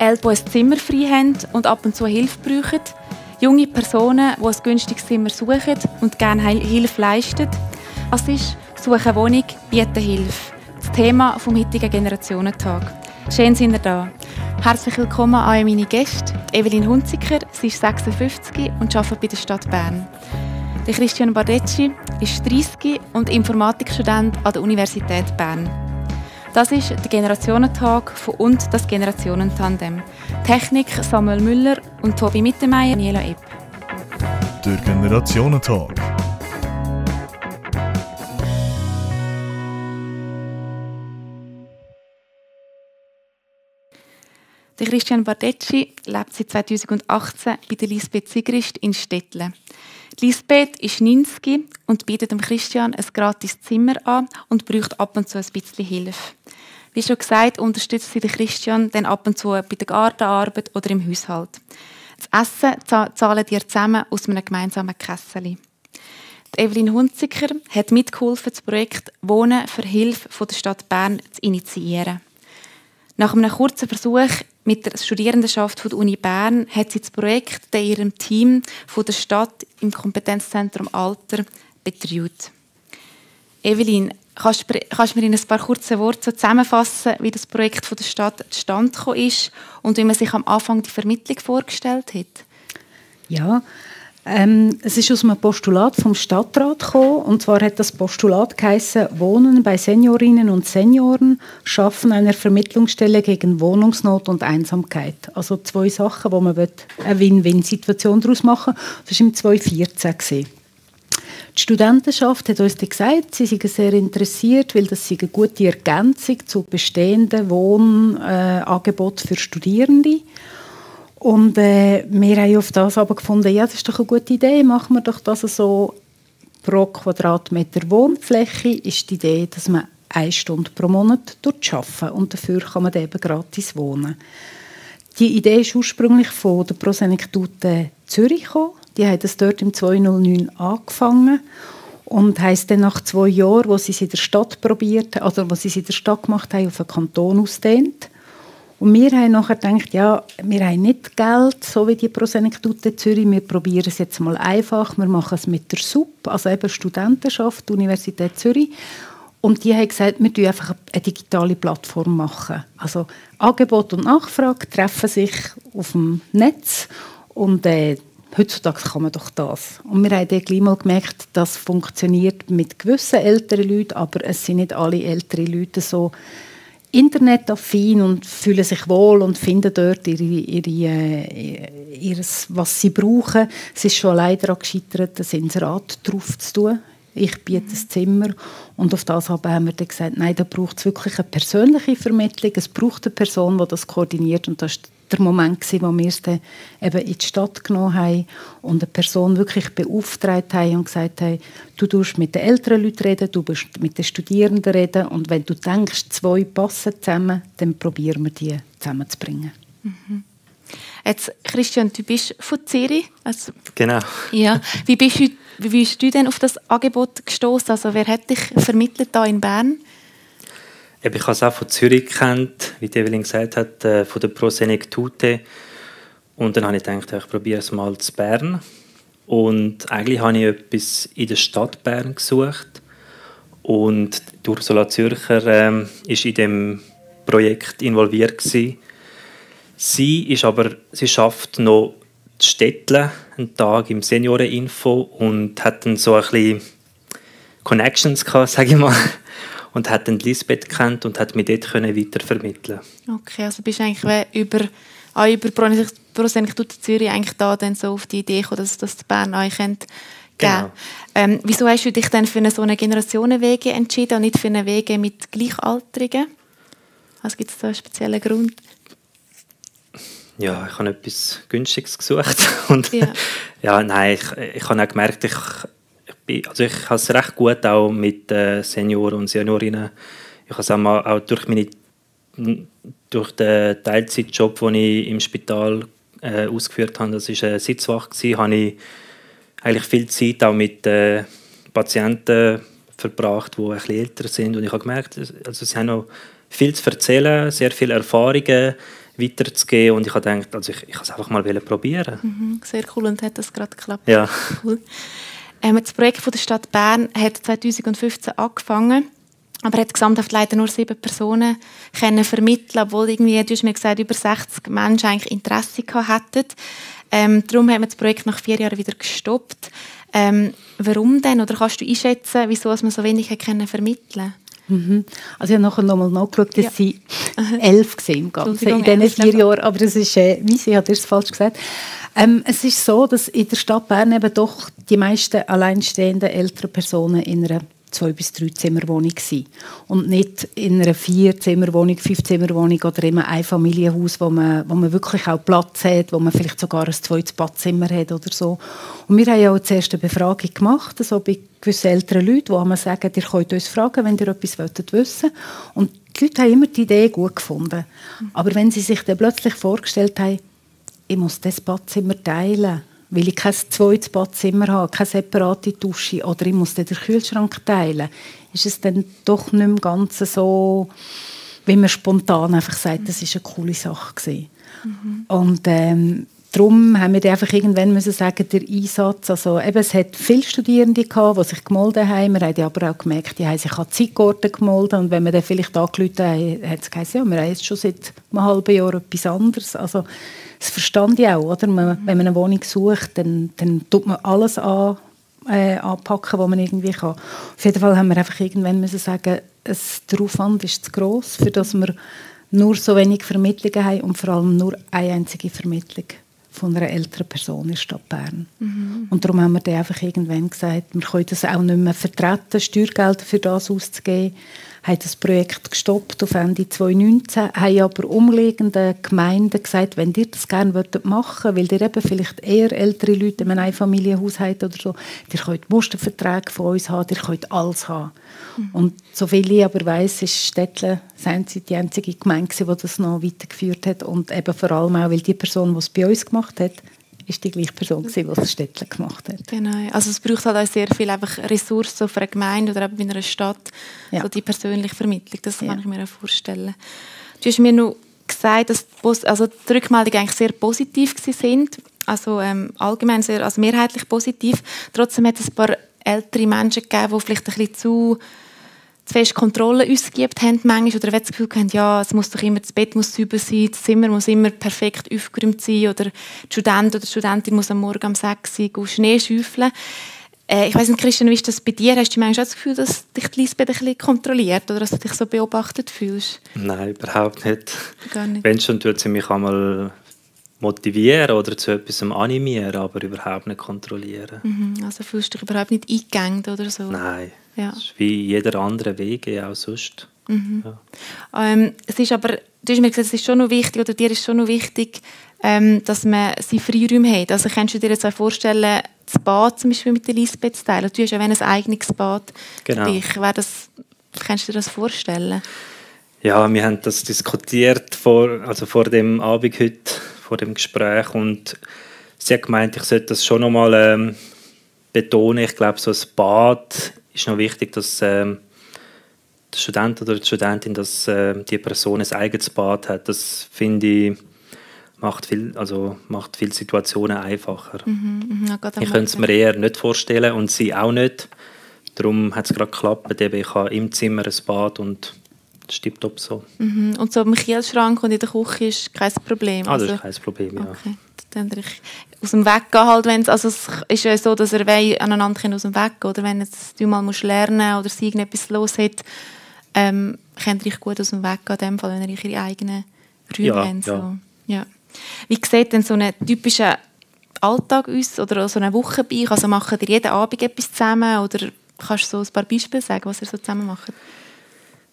Die ein Zimmer frei haben und ab und zu Hilfe brauchen. Junge Personen, die ein günstiges Zimmer suchen und gerne Hilfe leisten. Das ist «Suche Wohnung, bieten Hilfe». Das Thema vom heutigen Generationentag. Schön sind ihr da. Herzlich willkommen an meine Gäste. Evelyn Hunziker, sie ist 56 und arbeitet bei der Stadt Bern. Der Christian Bardecci ist 30 und Informatikstudent an der Universität Bern. Das ist der Generationentag von und das Generationentandem. Technik Samuel Müller und Tobi Mittermeier, Daniela Epp. Der Generationentag. Der Christian Bardecci lebt seit 2018 bei der Lisbeth Sigrist in Stettle. Lisbeth ist 90 und bietet dem Christian ein gratis Zimmer an und braucht ab und zu ein bisschen Hilfe. Wie schon gesagt, unterstützt sie den Christian dann ab und zu bei der Gartenarbeit oder im Haushalt. Das Essen zahlen die zusammen aus einem gemeinsamen Kessel. Evelyn Hunziker hat mitgeholfen, das Projekt Wohnen für Hilfe von der Stadt Bern zu initiieren. Nach einem kurzen Versuch mit der Studierendenschaft der Uni Bern hat sie das Projekt in ihrem Team von der Stadt im Kompetenzzentrum Alter betreut. Evelyn, kannst, kannst du mir in ein paar kurzen Worten so zusammenfassen, wie das Projekt von der Stadt zustande ist und wie man sich am Anfang die Vermittlung vorgestellt hat? Ja, ähm, es ist aus einem Postulat vom Stadtrat gekommen, und zwar hat das Postulat geheißen, Wohnen bei Seniorinnen und Senioren, Schaffen einer Vermittlungsstelle gegen Wohnungsnot und Einsamkeit. Also zwei Sachen, wo man eine Win-Win-Situation daraus machen will. Das war im 2014. Gewesen. Die Studentenschaft hat uns gesagt, sie sind sehr interessiert, weil das eine gute Ergänzung zu bestehenden Wohnangeboten für Studierende. Und äh, wir haben auf das aber gefunden, ja, das ist doch eine gute Idee, machen wir doch das so pro Quadratmeter Wohnfläche ist die Idee, dass man eine Stunde pro Monat dort arbeiten und dafür kann man eben gratis wohnen. Die Idee ist ursprünglich von der Prosenektute Zürich gekommen. Die haben das dort im 2009 angefangen und heisst dann nach zwei Jahren, wo sie es in der Stadt probiert, also wo sie es in der Stadt gemacht haben, auf den Kanton ausdehnt. Und wir haben nachher gedacht, ja, wir haben nicht Geld, so wie die Prosenektute Zürich, wir probieren es jetzt mal einfach, wir machen es mit der SUP, also eben Studentenschaft, Universität Zürich. Und die haben gesagt, wir machen einfach eine digitale Plattform machen. Also Angebot und Nachfrage treffen sich auf dem Netz und äh, heutzutage kann man doch das. Und wir haben dann gleich mal gemerkt, das funktioniert mit gewissen älteren Leuten, aber es sind nicht alle älteren Leute so internetaffin und fühlen sich wohl und finden dort ihre, ihre, äh, ihres, was sie brauchen. Es ist schon allein daran gescheitert, ein Inserat drauf zu tun. Ich biete ein Zimmer und auf das haben wir dann gesagt, nein, da braucht es wirklich eine persönliche Vermittlung. Es braucht eine Person, die das koordiniert und das ist der Moment, gewesen, wo wir es dann eben in die Stadt genommen haben und eine Person wirklich beauftragt haben und gesagt haben, du tust mit den älteren Leuten reden, du musst mit den Studierenden reden und wenn du denkst, zwei passen zusammen, dann probieren wir die zusammenzubringen. Mhm. Jetzt, Christian, du bist von Zürich. Also, genau. Ja. Wie bist, du, wie bist du denn auf das Angebot gestoßen? Also, wer hat dich vermittelt da in Bern? Ich habe es auch von Zürich kennt, wie Evelyn gesagt hat, äh, von der Pro Senectute. Und dann habe ich gedacht, ich probiere es mal zu Bern. Und eigentlich habe ich etwas in der Stadt Bern gesucht. Und Ursula Zürcher ähm, ist in dem Projekt involviert gewesen. Sie ist aber, sie schafft noch die Städtle einen Tag im Senioreninfo und hat dann so ein bisschen Connections gehabt, sage ich mal und hat dann Lisbeth kennt und hat mich dort können weitervermitteln. Okay, also bist du eigentlich über auch über Prosenektute Zürich eigentlich da dann so auf die Idee gekommen, dass das Bern euch kennt. Genau. Ähm, wieso hast du dich dann für eine so eine Generationenwege entschieden und nicht für eine Wege mit Gleichaltrigen? Was gibt es da einen speziellen Grund? Ja, ich habe etwas Günstiges gesucht und ja, ja nein, ich, ich habe auch gemerkt, ich bin, also ich habe es recht gut auch mit äh, Senioren und Seniorinnen. Ich habe es auch, auch durch meine durch den Teilzeitjob, den ich im Spital äh, ausgeführt habe, das war eine Sitzwache, habe ich eigentlich viel Zeit auch mit äh, Patienten verbracht, die etwas älter sind. Und ich habe gemerkt, also sie haben noch viel zu erzählen, sehr viele Erfahrungen, weiterzugeben und ich habe gedacht, also ich, ich es einfach mal probieren. Mhm, sehr cool und hat das gerade geklappt. Ja. Cool. Ähm, das Projekt von der Stadt Bern hat 2015 angefangen, aber hat gesamthaft leider nur sieben Personen können vermitteln, obwohl irgendwie, du hast mir gesagt, über 60 Menschen eigentlich Interesse hätten. Ähm, darum haben wir das Projekt nach vier Jahren wieder gestoppt. Ähm, warum denn? Oder kannst du einschätzen, wieso man so wenig können vermitteln mhm. Also ich habe nachher nochmal nachgeschaut, dass ja. sie elf gesehen in diesen vier Jahren. Aber das ist, äh, wie sie hat es falsch gesagt. Ähm, es ist so, dass in der Stadt Bern eben doch die meisten alleinstehenden älteren Personen in einer zwei bis drei Zimmerwohnung sein und nicht in einer vier Zimmerwohnung, fünf Zimmerwohnung oder immer ein Familienhaus, wo man, wo man wirklich auch Platz hat, wo man vielleicht sogar ein zweites Badzimmer hat oder so. Und wir haben ja auch zuerst eine Befragung gemacht, also bei gewissen älteren Leuten, wo man sagen, ihr könnt uns fragen, wenn ihr etwas wollt wissen und die Leute haben immer die Idee gut gefunden. Aber wenn sie sich dann plötzlich vorgestellt haben, ich muss das Badzimmer teilen, weil ich kein zweites Badzimmer habe, keine separate Dusche oder ich muss den Kühlschrank teilen, ist es dann doch nicht mehr ganz so, wie man spontan einfach sagt, das ist eine coole Sache gewesen. Mhm. Und ähm, darum haben wir einfach irgendwann müssen sagen, der Einsatz, also eben, es hat viele Studierende gehabt, die sich gemolden haben, wir haben aber auch gemerkt, die haben sich an Zeitgorten gemolden und wenn wir dann vielleicht angerufen haben, hat es gesagt, ja, wir haben jetzt schon seit einem halben Jahr etwas anderes. Also das verstand ich auch, oder? Man, wenn man eine Wohnung sucht, dann, dann tut man alles an, äh, anpacken, was man irgendwie kann. Auf jeden Fall haben wir einfach irgendwann müssen sagen, es, der Aufwand ist zu gross, für dass wir nur so wenig Vermittlungen haben und vor allem nur eine einzige Vermittlung von einer älteren Person in der Stadt Bern. Mhm. Und darum haben wir dann einfach irgendwann gesagt, wir können das auch nicht mehr vertreten, Steuergelder für das auszugeben haben das Projekt gestoppt auf Ende 2019, haben aber umliegende Gemeinden gesagt, wenn ihr das gerne machen wollt, weil ihr eben vielleicht eher ältere Leute in einem Einfamilienhaushalt oder so, ihr könnt Musterverträge von uns haben, ihr könnt alles haben. Mhm. Und soviel ich aber weiss, ist Stettle die einzige Gemeinde, die das noch weitergeführt hat und eben vor allem auch, weil die Person, die es bei uns gemacht hat, ist die gleiche Person, die das Städtchen gemacht hat. Genau. Also es braucht halt auch sehr viel einfach Ressourcen für eine Gemeinde oder eben in einer Stadt, ja. so die persönliche Vermittlung. Das ja. kann ich mir auch vorstellen. Du hast mir noch gesagt, dass also die Rückmeldungen eigentlich sehr positiv sind. Also ähm, allgemein sehr, also mehrheitlich positiv. Trotzdem hat es ein paar ältere Menschen gegeben, die vielleicht ein bisschen zu zu fest Kontrolle ausgeübt haben manchmal, oder wenn das Gefühl haben, ja, es muss doch immer, das Bett muss sauber sein, das Zimmer muss immer perfekt aufgeräumt sein oder der Student oder die Studentin muss am Morgen um 6 Uhr Schnee schäufeln. Äh, ich weiß nicht, Christian, wie ist das bei dir? Hast du manchmal das Gefühl, dass dich die Lisbeth ein bisschen kontrolliert oder dass du dich so beobachtet fühlst? Nein, überhaupt nicht. Gar nicht. Wenn schon, tut sie mich einmal motivieren oder zu etwas animieren, aber überhaupt nicht kontrollieren. Mhm, also fühlst du dich überhaupt nicht eingegangen oder so? Nein. Ja. Das ist wie jeder andere Weg auch sonst. Mhm. Ja. Ähm, es ist aber, du hast mir gesagt, es ist schon noch wichtig, oder dir ist schon noch wichtig, ähm, dass man sie Freiräume hat. Also kannst du dir jetzt auch vorstellen, das Bad zum Beispiel mit der Lisbeth zu teilen? Du hast ja ein eigenes Bad genau. für dich. Wäre das, kannst du dir das vorstellen? Ja, wir haben das diskutiert vor, also vor dem Abend heute, vor dem Gespräch und sie hat gemeint, ich sollte das schon noch mal ähm, betonen. Ich glaube, so ein Bad ist noch wichtig, dass ähm, der Student oder die Studentin, dass äh, die Person ein eigenes Bad hat. Das finde ich macht viel, also macht viele Situationen einfacher. Mhm, mh, ich könnte es mir eher nicht vorstellen und sie auch nicht. Darum hat es gerade geklappt. Ich habe im Zimmer ein Bad und das stimmt top so. Mhm. Und so im Kühlschrank und in der Küche ist kein Problem? Ah, das also, ist kein Problem, ja. Okay. Dann aus dem Weg gehen halt, wenn's, also es ist ja so, dass er aneinander aus dem Weg gehen oder wenn jetzt du mal musst lernen oder sie irgendetwas los hat, ähm, könnt ihr gut aus dem Weg gehen, in dem Fall, wenn ihr ihre eigenen Räume ja, habt. So. Ja. ja. Wie sieht denn so ein typischer Alltag aus oder so eine Woche bei euch? Also machen ihr jeden Abend etwas zusammen oder kannst du so ein paar Beispiele sagen, was ihr so zusammen macht?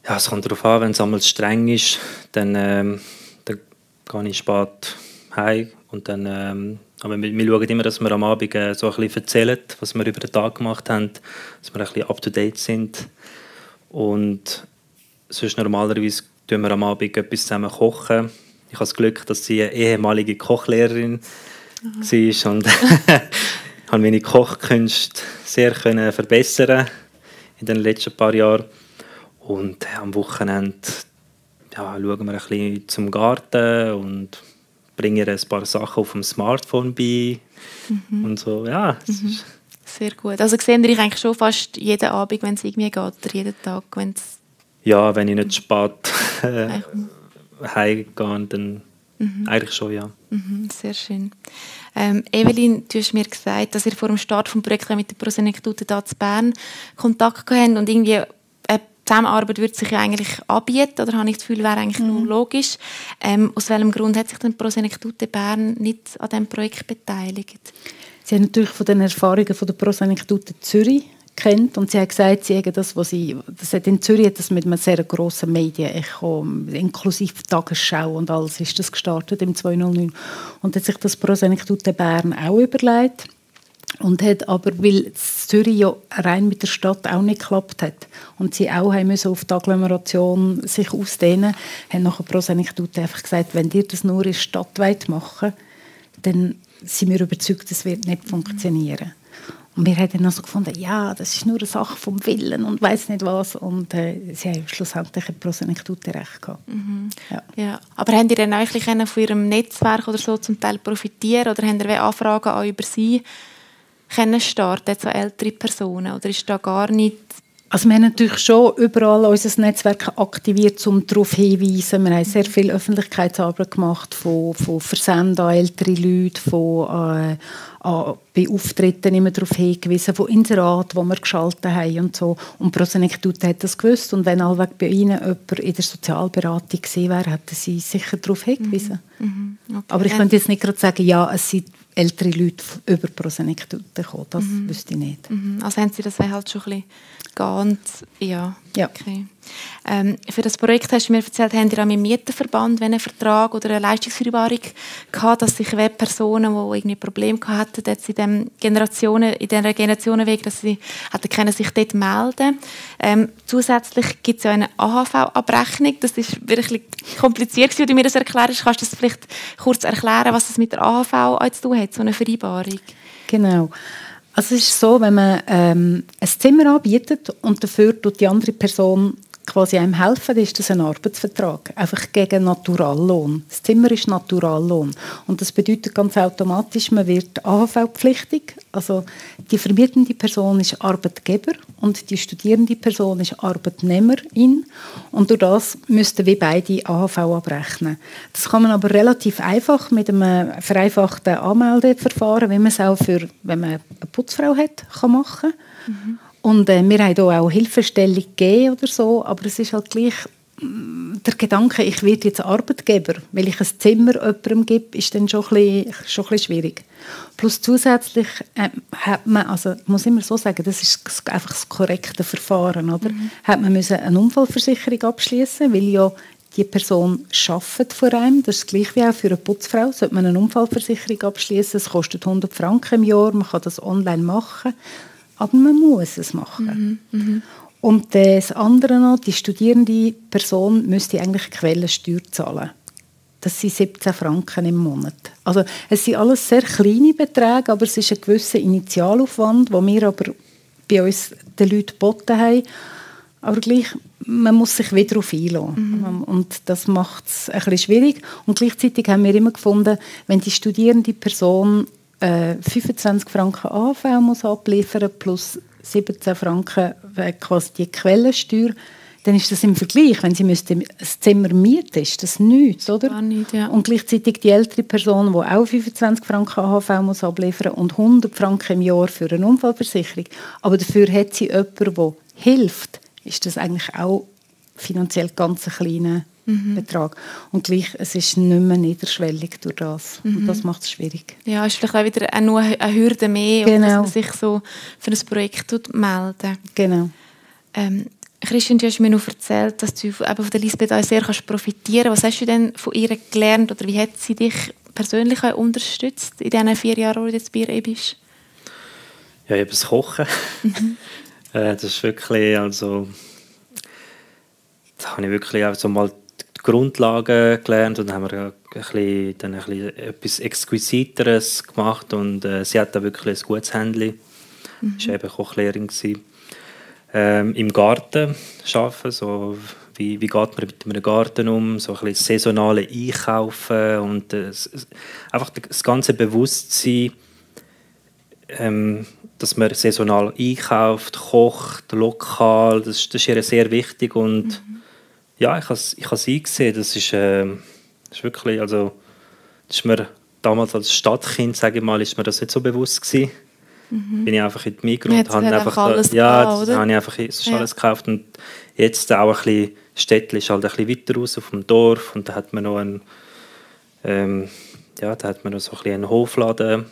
Ja, es kommt darauf an, wenn es einmal streng ist, dann, ähm, dann gehe ich spät heim und dann ähm, aber wir, wir schauen immer, dass wir am Abend äh, so ein bisschen erzählen, was wir über den Tag gemacht haben, dass wir ein bisschen up-to-date sind. Und sonst normalerweise tun wir am Abend etwas zusammen kochen. Ich habe das Glück, dass sie eine ehemalige Kochlehrerin mhm. war und habe meine Kochkünste sehr können verbessern in den letzten paar Jahren. Und äh, am Wochenende ja, schauen wir ein bisschen zum Garten und bringen ihr ein paar Sachen auf dem Smartphone bei mhm. und so, ja. Mhm. Sehr gut. Also sehen ihr eigentlich schon fast jeden Abend, wenn es irgendwie geht, oder jeden Tag, wenn Ja, wenn ich nicht spät äh, heimgehe, dann mhm. eigentlich schon, ja. Mhm, sehr schön. Ähm, Evelyn, du hast mir gesagt, dass ihr vor dem Start des Projekts mit der Prosenektute da zu Bern Kontakt gehabt und irgendwie eine Zusammenarbeit würde sich ja eigentlich anbieten, oder habe ich das Gefühl, wäre eigentlich mhm. nur logisch. Ähm, aus welchem Grund hat sich denn Prosenektute Bern nicht an diesem Projekt beteiligt? Sie haben natürlich von den Erfahrungen von der Prosenektute Zürich kennt und sie hat gesagt, sie haben das, was sie, das hat in Zürich das mit einem sehr grossen Medienecho, inklusive Tagesschau und alles, ist das gestartet im 2009 und hat sich das Prosenektute Bern auch überlegt und hat aber, weil Zürich ja rein mit der Stadt auch nicht geklappt hat und sie auch haben müssen auf die Agglomeration sich ausdehnen, haben nachher Prosenektute einfach gesagt, wenn ihr das nur in Stadt machen dann sind wir überzeugt, das wird nicht funktionieren. Und wir haben dann also gefunden, ja, das ist nur eine Sache vom Willen und weiß nicht was. Und äh, sie haben schlussendlich Prosenektute recht gehabt. Mhm. Ja. ja. Aber haben Sie dann eigentlich von Ihrem Netzwerk oder so zum Teil profitieren oder haben Sie Anfragen auch über Sie können starten, so ältere Personen? Oder ist da gar nicht also wir haben natürlich schon überall unser Netzwerk aktiviert, um darauf hinzuweisen. Wir haben sehr viel Öffentlichkeitsarbeit gemacht, von, von Versenden an ältere Leute, von äh, bei Auftritten immer darauf hingewiesen, von Inseraten, die wir geschaltet haben und so. Und Prosenektute hat das gewusst. Und wenn allweg bei Ihnen jemand in der Sozialberatung gewesen wäre, hätten Sie sicher darauf hingewiesen. Mhm. Mhm. Okay. Aber ich könnte jetzt nicht gerade sagen, ja, es sind ältere Leute über Prosenektute gekommen. Das mhm. wüsste ich nicht. Mhm. Also haben Sie das halt schon ein bisschen ganz, ja. Ja. Okay. Ähm, für das Projekt hast du mir erzählt, haben ihr auch mit dem Mieterverband einen Vertrag oder eine Leistungsvereinbarung gehabt, dass sich Personen, die irgendwie Probleme hatten, jetzt in, dem Generationen, in dieser Generationenweg, dass sie hatten können sich dort melden ähm, Zusätzlich gibt es ja eine AHV-Abrechnung. Das ist wirklich kompliziert, wie du mir das erklärst. Kannst du das vielleicht kurz erklären, was das mit der AHV zu tun hat, so eine Vereinbarung? Genau. Also es ist so, wenn man ähm, ein Zimmer anbietet und dafür tut die andere Person quasi einem helfen, ist das ein Arbeitsvertrag. Einfach gegen Naturallohn. Das Zimmer ist Naturallohn. Und das bedeutet ganz automatisch, man wird AHV-pflichtig. Also die vermietende Person ist Arbeitgeber und die studierende Person ist Arbeitnehmerin. Und durch das müssten wir beide AHV abrechnen. Das kann man aber relativ einfach mit einem vereinfachten Anmeldeverfahren, wie man es auch für, wenn man eine Putzfrau hat, kann machen kann. Mhm. Und äh, wir haben hier auch Hilfestellung gegeben oder so, aber es ist halt gleich mm, der Gedanke, ich werde jetzt Arbeitgeber, weil ich ein Zimmer jemandem gebe, ist dann schon ein bisschen, schon ein bisschen schwierig. Plus zusätzlich äh, hat man, also ich muss immer so sagen, das ist einfach das korrekte Verfahren, oder? Mhm. Hat man müssen eine Unfallversicherung abschließen, weil ja die Person schafft vor einem. Das ist gleich wie auch für eine Putzfrau. Sollte man eine Unfallversicherung abschließen, es kostet 100 Franken im Jahr, man kann das online machen aber man muss es machen. Mhm. Mhm. Und das andere noch, die studierende Person müsste eigentlich Quellensteuer zahlen. Das sind 17 Franken im Monat. Also es sind alles sehr kleine Beträge, aber es ist ein gewisser Initialaufwand, den wir aber bei uns den Leuten geboten haben. Aber gleich, man muss sich wieder darauf einlassen. Mhm. Und das macht es ein bisschen schwierig. Und gleichzeitig haben wir immer gefunden, wenn die studierende Person äh, 25 Franken AV muss abliefern plus 17 Franken quasi die Quellensteuer, dann ist das im Vergleich, wenn sie müsste ein Zimmer mieten, ist das nichts, oder? Nicht, ja. Und gleichzeitig die ältere Person, die auch 25 Franken AHV muss abliefern und 100 Franken im Jahr für eine Unfallversicherung, aber dafür hat sie jemanden, der hilft, ist das eigentlich auch finanziell ganz ein kleiner mhm. Betrag. Und gleich, es ist nicht mehr niederschwellig durch das. Mhm. Und das macht es schwierig. Ja, es ist vielleicht auch wieder auch nur eine Hürde mehr, genau. dass man sich so für ein Projekt melden Genau. Ähm, Christian, du hast mir noch erzählt, dass du eben von der Lisbeth auch sehr kannst profitieren kannst. Was hast du denn von ihr gelernt oder wie hat sie dich persönlich auch unterstützt in diesen vier Jahren, wo du jetzt bei ihr bist? Ja, eben das Kochen. Mhm. Äh, das ist wirklich, also da habe ich wirklich auch so mal Grundlagen gelernt und haben wir ein bisschen, dann ein bisschen etwas Exquisiteres gemacht und äh, sie hat da wirklich ein gutes Handy. Mhm. Sie war eben Kochlehrerin. Ähm, Im Garten arbeiten, so wie, wie geht man mit einem Garten um, so ein bisschen saisonale Einkaufen und äh, einfach das ganze Bewusstsein, ähm, dass man saisonal einkauft, kocht, lokal, das, das ist ihr sehr wichtig und mhm. Ja, ich habe es ich eingesehen, das ist, äh, das ist wirklich, also das ist mir damals als Stadtkind, sage ich mal, ist mir das nicht so bewusst gewesen. Mhm. Bin ich einfach in die Mikro und habe einfach, alles ja, gehabt, habe ich einfach das ja. alles gekauft und jetzt auch ein bisschen Städtchen ist halt ein bisschen weiter raus auf dem Dorf und da hat man noch einen, ähm, ja, da hat man noch so ein bisschen einen Hofladen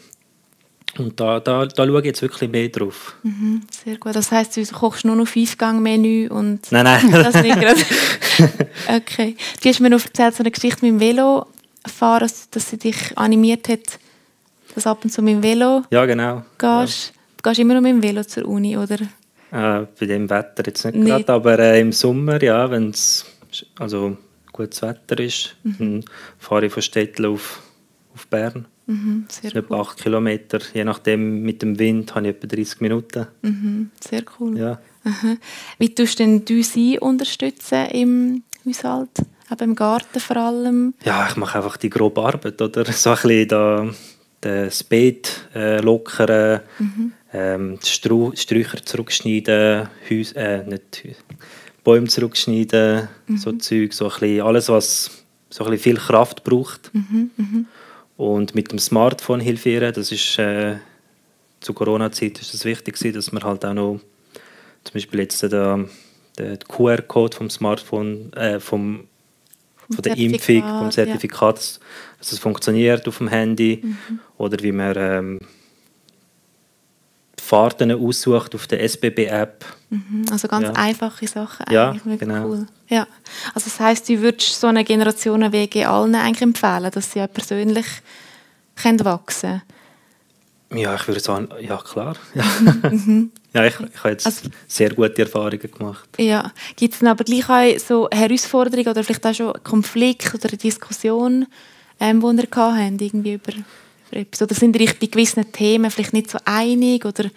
und da, da, da schaue ich jetzt wirklich mehr drauf. Mhm, sehr gut. Das heisst, du kochst nur noch Fünfgang-Menü und... Nein, nein. das nicht gerade. okay. Du hast mir noch erzählt, so eine Geschichte mit dem Velo fahren, dass sie dich animiert hat, dass ab und zu mit dem Velo ja, genau. gehst. Ja. Du gehst immer noch mit dem Velo zur Uni, oder? Äh, bei dem Wetter jetzt nicht, nicht. gerade, aber äh, im Sommer, ja, wenn es also gutes Wetter ist, mhm. dann fahre ich von Städtel auf, auf Bern. Mhm, sehr das cool. etwa 8 Kilometer. Je nachdem, mit dem Wind habe ich etwa 30 Minuten. Mhm, sehr cool. Ja. Aha. Wie tust du denn du sie unterstützen im Haushalt? Eben im Garten vor allem? Ja, ich mache einfach die grobe Arbeit. Oder? So ein bisschen da, das Beet äh, lockern, mhm. ähm, die Sträucher zurückschneiden, Häus äh, nicht Bäume zurückschneiden, mhm. so Zeug, so ein bisschen alles, was so ein bisschen viel Kraft braucht. Mhm. Und mit dem Smartphone hilfieren, das ist äh, zu Corona-Zeit ist das wichtig dass man halt auch noch zum Beispiel jetzt den, den QR-Code vom Smartphone, äh, vom, von der Impfung, vom Zertifikat, ja. dass es funktioniert auf dem Handy mhm. oder wie man ähm, Fahrten aussucht auf der SBB-App. Mhm, also ganz ja. einfache Sachen eigentlich. Ja, genau. Cool. Ja. Also das heisst, du würdest so eine Generationenwege allen eigentlich empfehlen, dass sie ja persönlich können wachsen Ja, ich würde sagen, ja klar. Ja, mhm. ja ich, ich habe jetzt also, sehr gute Erfahrungen gemacht. Ja. Gibt es dann aber gleich auch so Herausforderungen oder vielleicht auch schon Konflikte oder Diskussionen, ähm, die ihr habt, irgendwie über etwas? Oder sind ihr bei gewissen Themen vielleicht nicht so einig? Oder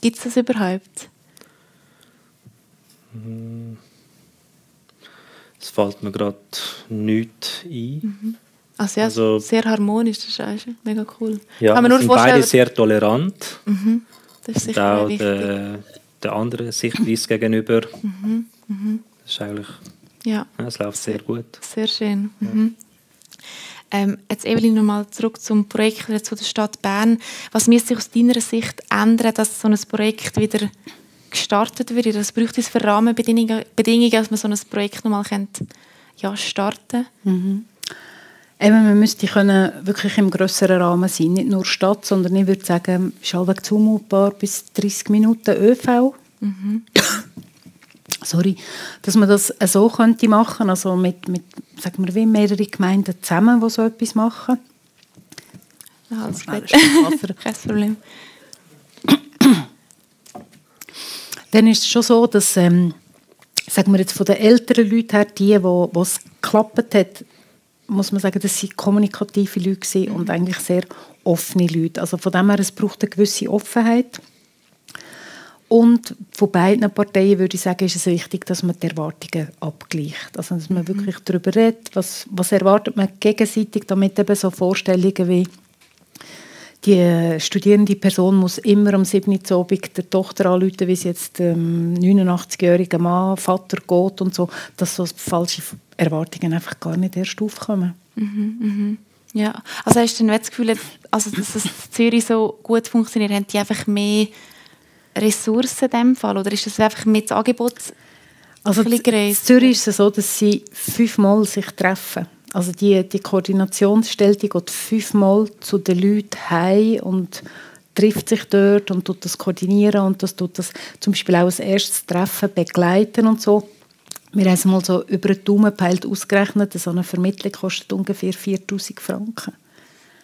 gibt es das überhaupt? Es fällt mir gerade nichts ein. Mhm. Also, ja, also sehr harmonisch, das ist eigentlich mega cool. Ja, Kann man nur sind beide sehr tolerant. Mhm. Das ist sicher und auch der, der anderen Sichtweise gegenüber. Mhm. Mhm. Das ist eigentlich, ja. es läuft sehr gut. Sehr schön. Mhm. Ähm, jetzt Evelyn nochmal zurück zum Projekt zu der Stadt Bern. Was müsste sich aus deiner Sicht ändern, dass so ein Projekt wieder gestartet wird? Was braucht es für Rahmenbedingungen, dass man so ein Projekt nochmal ja, starten mhm. Eben, man müsste können wirklich im grösseren Rahmen sein, nicht nur Stadt, sondern ich würde sagen, ist halbwegs zumutbar bis 30 Minuten ÖV. Mhm. Sorry, dass man das so könnte machen, also mit, mit sagen wir, wie mehrere Gemeinden zusammen, die so etwas machen. Ja, das Kein Problem. Dann ist es schon so, dass, ähm, sagen wir jetzt von den älteren Leuten her, die, wo es geklappt hat, muss man sagen, das sind kommunikative Leute und eigentlich sehr offene Leute. Also von dem her, es braucht eine gewisse Offenheit. Und von beiden Parteien würde ich sagen, ist es wichtig, dass man die Erwartungen abgleicht. Also dass man mhm. wirklich darüber redet, was, was erwartet man gegenseitig, damit eben so Vorstellungen wie die studierende Person muss immer am 7. Uhr der Tochter anrufen, wie sie jetzt ähm, 89-jähriger Mann, Vater geht und so, dass so falsche Erwartungen einfach gar nicht erst aufkommen. Mhm, mhm. Ja, also hast du denn das Gefühl, also, dass es in Zürich so gut funktioniert, haben die einfach mehr Ressourcen in diesem Fall oder ist das einfach das Angebot also in Zürich ist es so, dass sie fünfmal sich treffen also die, die Koordinationsstelle die geht fünfmal zu den Leuten heim und trifft sich dort und tut das koordinieren und das tut das zum Beispiel auch als erstes Treffen begleiten und so. Wir haben es mal so über den Daumen peilt ausgerechnet, so eine Vermittlung kostet ungefähr 4000 Franken.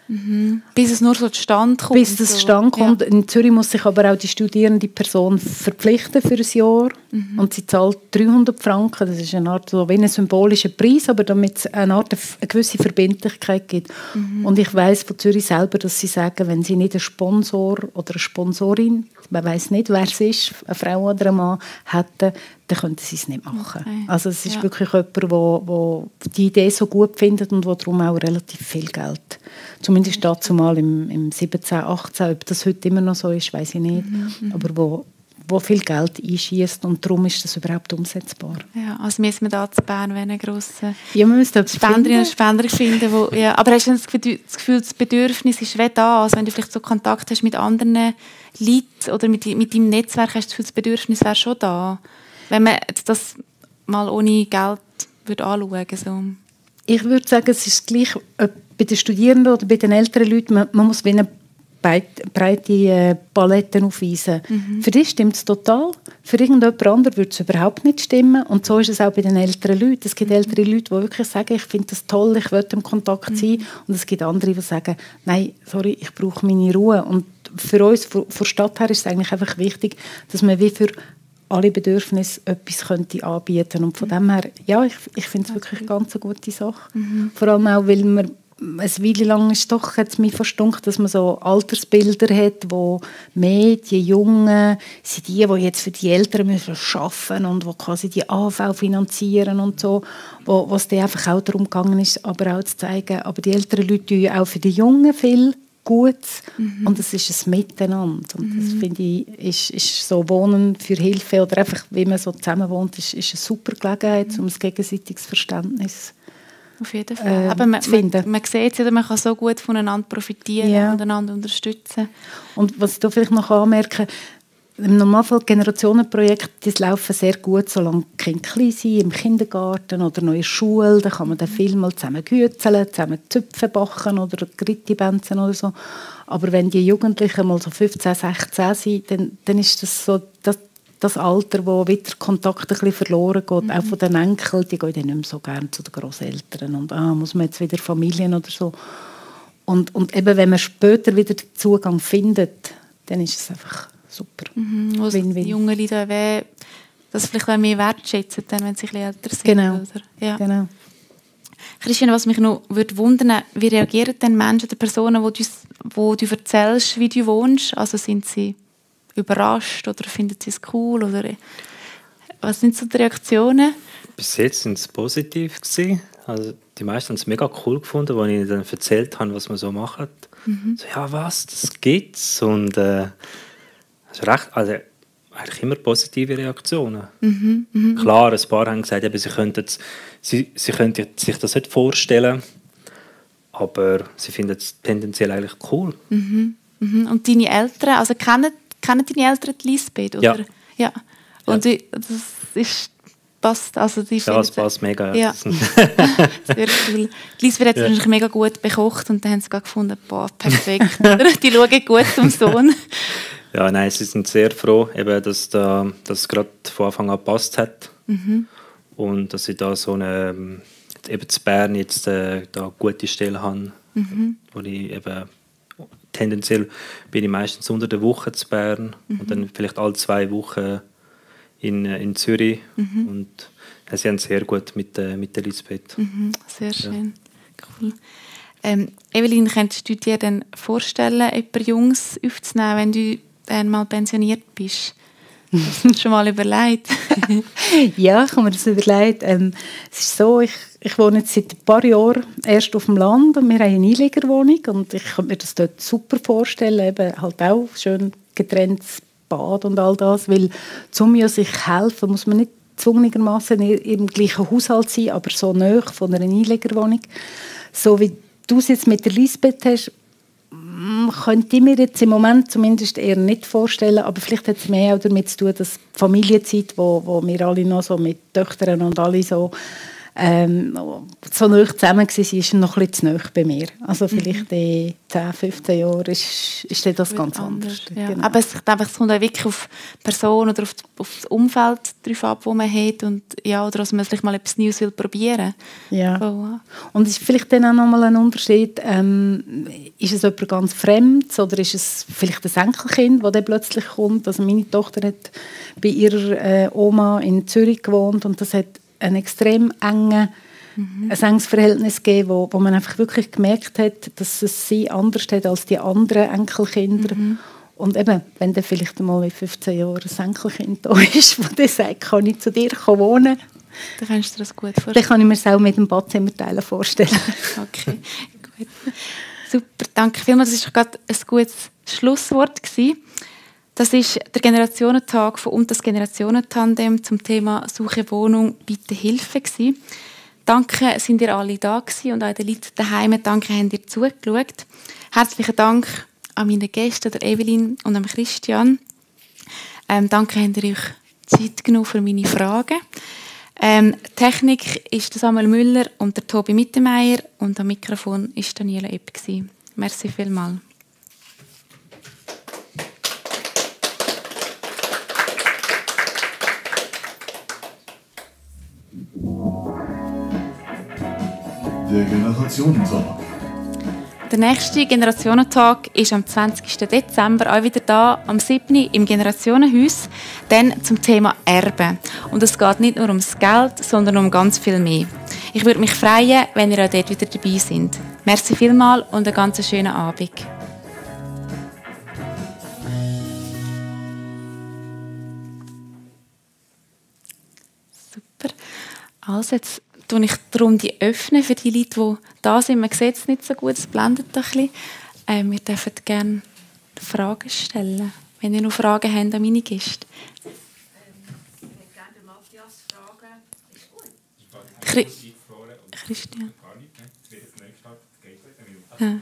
Mhm. Bis es nur so zustande kommt. Bis es zustande kommt. Ja. In Zürich muss sich aber auch die studierende Person verpflichten für ein Jahr. Mhm. Und sie zahlt 300 Franken. Das ist eine Art so wie ein symbolischer Preis, aber damit es eine Art eine gewisse Verbindlichkeit gibt. Mhm. Und ich weiß von Zürich selber, dass sie sagen, wenn sie nicht einen Sponsor oder eine Sponsorin, man weiß nicht, wer es ist, eine Frau oder ein Mann, hätten, dann könnten sie es nicht machen. Okay. Also es ist ja. wirklich jemand, der die Idee so gut findet und wo darum auch relativ viel Geld Zumindest dazu mal im, im 17, 18. Ob das heute immer noch so ist, weiß ich nicht. Mhm, mhm. Aber wo, wo viel Geld einschießt und darum ist das überhaupt umsetzbar. Ja, also müssen wir da zu Bern eine grosse ja, man müsste Spenderinnen und Spender finden. Wo, ja, aber hast du das Gefühl, das Bedürfnis ist wie da? Also wenn du vielleicht so Kontakt hast mit anderen Leuten oder mit, mit deinem Netzwerk, hast du das Gefühl, das Bedürfnis wäre schon da? Wenn man das mal ohne Geld würde anschauen. So. Ich würde sagen, es ist gleich, ob bei den Studierenden oder bei den älteren Leuten, man, man muss eine breite äh, Paletten aufweisen. Mhm. Für dich stimmt es total, für irgendjemand anderen würde es überhaupt nicht stimmen. Und so ist es auch bei den älteren Leuten. Es gibt mhm. ältere Leute, die wirklich sagen, ich finde das toll, ich will im Kontakt mhm. sein. Und es gibt andere, die sagen, nein, sorry, ich brauche meine Ruhe. Und für uns, von der Stadt her, ist es eigentlich einfach wichtig, dass man wie für alle Bedürfnisse etwas könnte anbieten Und von mhm. dem her, ja, ich, ich finde es wirklich eine ganz gute Sache. Mhm. Vor allem auch, weil man eine Weile lang ist doch jetzt mir verstunkt, dass man so Altersbilder hat, wo die Jungen sind die, die jetzt für die Eltern müssen arbeiten und wo quasi die AV finanzieren und so, wo es einfach auch darum gegangen ist, aber auch zu zeigen, aber die älteren Leute tun auch für die Jungen viel Gutes mhm. und es ist ein Miteinander und mhm. das finde ich ist, ist so Wohnen für Hilfe oder einfach wie man so zusammen wohnt, ist, ist eine super Gelegenheit, mhm. um ein gegenseitiges Verständnis auf jeden Fall. Äh, Aber man, man, man sieht ja, man kann so gut voneinander profitieren ja. und einander unterstützen. Und was ich da vielleicht noch anmerken im Normalfall Generationenprojekte, die laufen sehr gut, solange die Kinder klein sind, im Kindergarten oder noch in der Schule. Da kann man dann viel mal zusammen gützeln, zusammen Zöpfe backen oder Grittibänzen oder so. Aber wenn die Jugendlichen mal so 15, 16 sind, dann, dann ist das so, das, das Alter, wo wieder Kontakt ein bisschen verloren geht, mhm. auch von den Enkeln, die gehen dann nicht mehr so gerne zu den Großeltern und ah, muss man jetzt wieder Familien oder so. Und, und eben, wenn man später wieder den Zugang findet, dann ist es einfach super. Mhm, also Win -win. die jungen Leute das vielleicht auch mehr wertschätzen, dann, wenn sie ein bisschen älter sind. Genau. Oder? Ja. genau. Christian, was mich noch würde wundern, wie reagieren denn Menschen oder Personen, wo du, wo du erzählst, wie du wohnst? Also sind sie überrascht oder finden sie es cool? Oder was sind so die Reaktionen? Bis jetzt sind es positiv gewesen. Also die meisten haben es mega cool gefunden, als ich ihnen dann erzählt habe, was wir so machen. Mhm. So, ja, was, das gibt's. Und äh, also recht, also eigentlich immer positive Reaktionen. Mhm, mh. Klar, ein paar haben gesagt, eben, sie, könnten, sie, sie könnten sich das nicht vorstellen, aber sie finden es tendenziell eigentlich cool. Mhm, mh. Und deine Eltern, also kennen kennen deine Eltern die Lisbeth? Oder? Ja. ja. Und ja. das ist passt. Also die ja, es passt mega. Ja. Sehr cool. Die Lisbeth hat es ja. mega gut bekocht und dann haben sie gefunden, boah, perfekt. die schauen gut zum Sohn. Ja, nein, sie sind sehr froh, eben, dass da, das gerade von Anfang an gepasst hat. Mhm. Und dass sie da so eine, eben zu Bern jetzt äh, da gute Stelle haben, mhm. wo ich eben tendenziell bin ich meistens unter der Woche zu Bern mhm. und dann vielleicht alle zwei Wochen in, äh, in Zürich. Mhm. Und äh, sie haben sehr gut mit, äh, mit Elisabeth. Mhm. Sehr schön. Ja. Cool. Ähm, Evelyn, könntest du dir dann vorstellen, etwas Jungs aufzunehmen, wenn du dann mal pensioniert bist? Schon mal überlegt? ja, ich habe mir das überlegt. Ähm, es ist so, ich, ich wohne jetzt seit ein paar Jahren erst auf dem Land und wir haben eine Einliegerwohnung und ich kann mir das dort super vorstellen, eben halt auch schön getrenntes Bad und all das, weil zum ja sich helfen muss man nicht zwungenermaßen im gleichen Haushalt sein, aber so nahe von einer Einliegerwohnung. So wie du es jetzt mit der Lisbeth hast, könnte ich mir jetzt im Moment zumindest eher nicht vorstellen, aber vielleicht hat es mehr auch damit zu tun, dass die Familienzeit, wo, wo wir alle noch so mit Töchtern und alle so ähm, so nah zusammen war, ist noch ein bisschen zu nah bei mir. Also vielleicht mhm. in 10, 15 Jahren ist, ist das ganz anders. Ja. Genau. Aber es, es kommt auch wirklich auf die Person oder auf, die, auf das Umfeld drauf ab, wo man hat und ja, oder dass man vielleicht mal etwas Neues will probieren Ja. Oh. Und ist vielleicht dann auch nochmal ein Unterschied, ähm, ist es jemand ganz Fremdes oder ist es vielleicht ein Enkelkind, das dann plötzlich kommt? Also meine Tochter hat bei ihrer äh, Oma in Zürich gewohnt und das hat ein extrem enge, mhm. ein enges Verhältnis gegeben, wo, wo man einfach wirklich gemerkt hat, dass es sie anders hat als die anderen Enkelkinder. Mhm. Und eben, wenn dann vielleicht mal in 15 Jahren ein Enkelkind da ist, das dann sagt, kann ich zu dir wohnen, dann kannst du dir das gut vorstellen. Dann kann ich mir es auch mit dem Badzimmerteilen vorstellen. okay, gut. Super, danke vielmals. Das war gerade ein gutes Schlusswort. Gewesen. Das ist der Generationentag von und das Generationentandem zum Thema Suche Wohnung, bitte Hilfe gewesen. Danke, sind ihr alle da gewesen und auch den Leuten daheim. Danke, habt ihr zugeschaut. Herzlichen Dank an meine Gäste, der Evelyn und an Christian. Ähm, danke, habt ihr euch Zeit genommen für meine Fragen. Ähm, Technik ist Samuel Müller und der Tobi Mittermeier und am Mikrofon ist Daniela Epp. Merci vielmals. Der Generationentag. Der nächste Generationentag ist am 20. Dezember auch wieder da, am 7. im Generationenhaus, dann zum Thema Erbe. Und es geht nicht nur ums Geld, sondern um ganz viel mehr. Ich würde mich freuen, wenn ihr auch dort wieder dabei seid. Merci vielmals und einen ganz schönen Abend. Super. Also jetzt öffne ich darum die öffnen für die Leute, die da sind. Man sieht es nicht so gut, es blendet ein bisschen. Ähm, wir dürfen gerne Fragen stellen, wenn ihr noch Fragen habt an meine Gäste. Christian. Ja.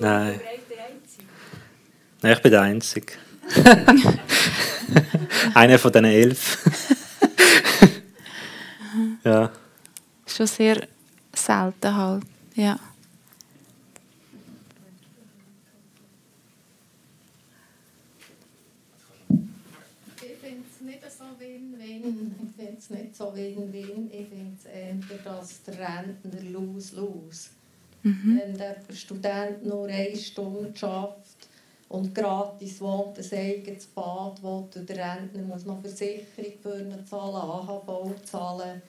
Nein. Nein, ich bin der Einzige. Einer von diesen elf. ja. Schon sehr selten halt, ja. Ich finde es nicht so win-win. Ich finde es nicht so win-win. Ich finde es eher, dass der Rentner los-los. Mhm. Wenn der Student nur eine Stunde schafft und gratis wohnt, ein eigenes Bad wohnt und der Rentner muss noch Versicherung für ihn zahlen, AHV zahlen,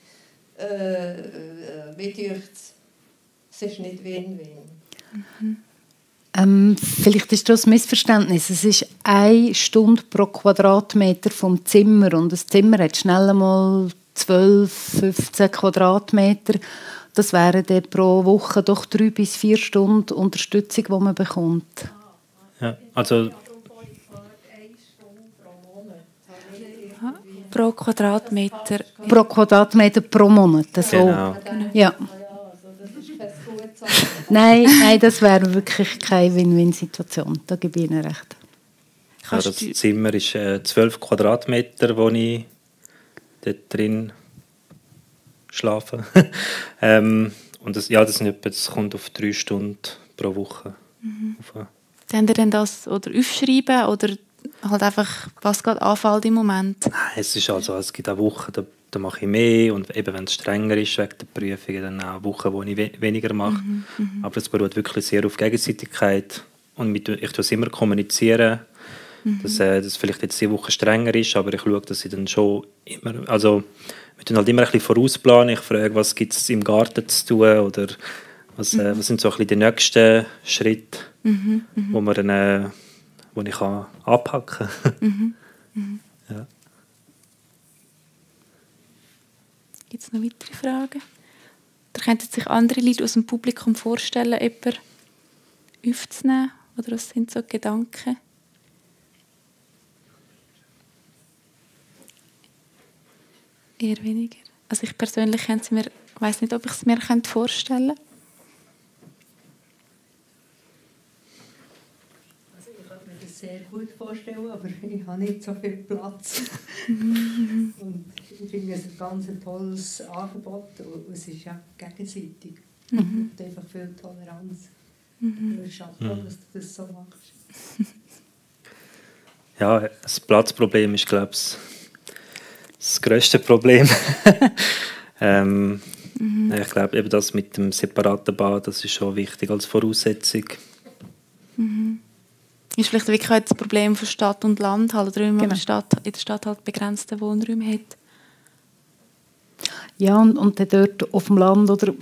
äh, äh, wie es? Es ist nicht Win-Win. Mhm. Ähm, vielleicht ist das ein Missverständnis. Es ist eine Stunde pro Quadratmeter vom Zimmer und das Zimmer hat schnell einmal 12, 15 Quadratmeter. Das wären dann pro Woche doch drei bis vier Stunden Unterstützung, die man bekommt. Ja, also pro Quadratmeter. Pro Quadratmeter pro Monat. So. Genau. Ja. nein, nein, das wäre wirklich keine Win-Win-Situation. Da gebe ich Ihnen recht. Ja, das Zimmer ist äh, 12 Quadratmeter, wo ich dort drin schlafen. ähm, und das, ja, das, sind etwa, das kommt auf drei Stunden pro Woche. Mhm. Haben ihr denn das oder aufschreiben oder halt einfach, was gerade anfällt im Moment? Nein, es ist also, es gibt auch Wochen, da, da mache ich mehr und eben wenn es strenger ist wegen der Prüfungen, dann auch Wochen, wo ich we weniger mache. Mhm, mhm. Aber es beruht wirklich sehr auf Gegenseitigkeit und mit, ich tue es immer kommunizieren, mhm. dass, äh, dass vielleicht jetzt diese Woche strenger ist, aber ich schaue, dass ich dann schon immer, also wir tun halt immer ein bisschen vorausplanen. Ich frage, was gibt es im Garten zu tun oder was, äh, was sind so ein bisschen die nächsten Schritte, mhm, mh. wo, man dann, äh, wo ich kann anpacken kann. Mhm, mhm. Ja. Gibt es noch weitere Fragen? Da könnten sich andere Leute aus dem Publikum vorstellen, jemanden aufzunehmen? Oder was sind so Gedanken? Eher weniger. Also ich persönlich mir, weiß nicht, ob ich es mir vorstellen könnte. Also ich kann mir das sehr gut vorstellen, aber ich habe nicht so viel Platz. und ich finde es ein ganz tolles Angebot und es ist ja gegenseitig. Mhm. Es einfach viel Toleranz. Mhm. Schade, mhm. dass du das so machst. Ja, das Platzproblem ist, glaube ich, das grösste Problem. ähm, mhm. Ich glaube, eben das mit dem separaten Bad, das ist schon wichtig als Voraussetzung. Mhm. Ist vielleicht wirklich auch das Problem von Stadt und Land, halt, oder genau. Stadt, in der Stadt halt begrenzte Wohnräume hat. Ja, und, und dann dort auf dem Land, oder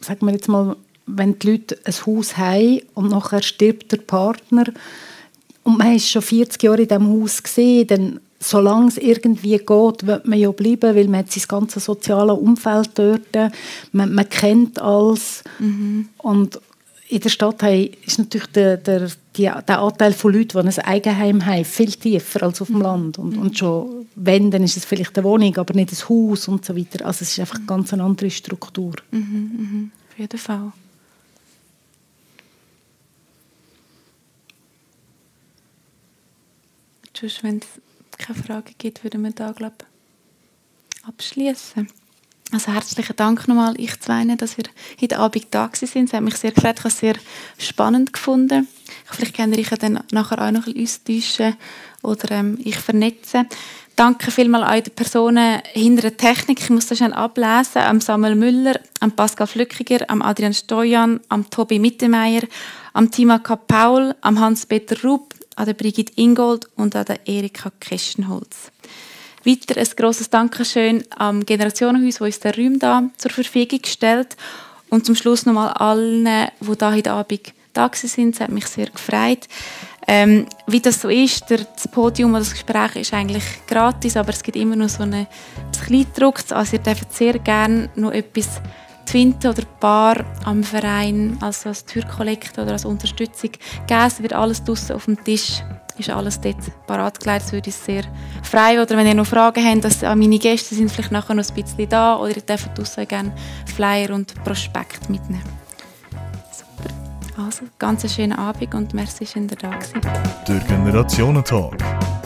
sagen wir jetzt mal, wenn die Leute ein Haus haben und nachher stirbt der Partner und man ist schon 40 Jahre in diesem Haus gesehen, dann solange es irgendwie geht, wird man ja bleiben, weil man hat sein ganzes soziales Umfeld dort, man, man kennt alles mhm. und in der Stadt ist natürlich der, der, die, der Anteil von Leuten, die ein Eigenheim haben, viel tiefer als auf dem mhm. Land. Und, und schon, wenn, dann ist es vielleicht eine Wohnung, aber nicht ein Haus und so weiter. Also es ist einfach ganz eine andere Struktur. Mhm, mhm, auf jeden Fall. Sonst, wenn keine Frage gibt, würden wir da, glaube abschließen. Also herzlichen Dank nochmal, ich zwei, dass wir heute Abend da sind. Es hat mich sehr gefreut, ich habe es sehr spannend gefunden. Vielleicht kann ich dann nachher auch noch ein bisschen austauschen oder ähm, ich vernetzen. Danke vielmals an die Personen hinter der Technik. Ich muss das schnell ablesen. Am Samuel Müller, am Pascal Flückiger, am Adrian Stojan, am Tobi Mittermeier, am Tima K. Paul, am Hans-Peter Rupp, an der Brigitte Ingold und an der Erika Kestenholz. Weiter ein grosses Dankeschön am Generationenhaus, das uns den Raum da zur Verfügung stellt. Und zum Schluss nochmal allen, die da heute Abend da sind. Hat mich sehr gefreut. Ähm, wie das so ist, das Podium oder das Gespräch ist eigentlich gratis, aber es gibt immer noch so einen Kleindruck. Also ihr dürft sehr gerne noch etwas finden oder Bar am Verein, also als Türkollekte oder als Unterstützung geben. Es wird alles draußen auf dem Tisch, ist alles dort parat gelegt. Das würde ich sehr frei. Oder wenn ihr noch Fragen habt, dass meine Gäste sind vielleicht nachher noch ein bisschen da oder ihr dürft draußen gerne Flyer und Prospekt mitnehmen. Super. Also, ganz einen schönen Abend und merci, dass ihr da gewesen. Der Generationentag.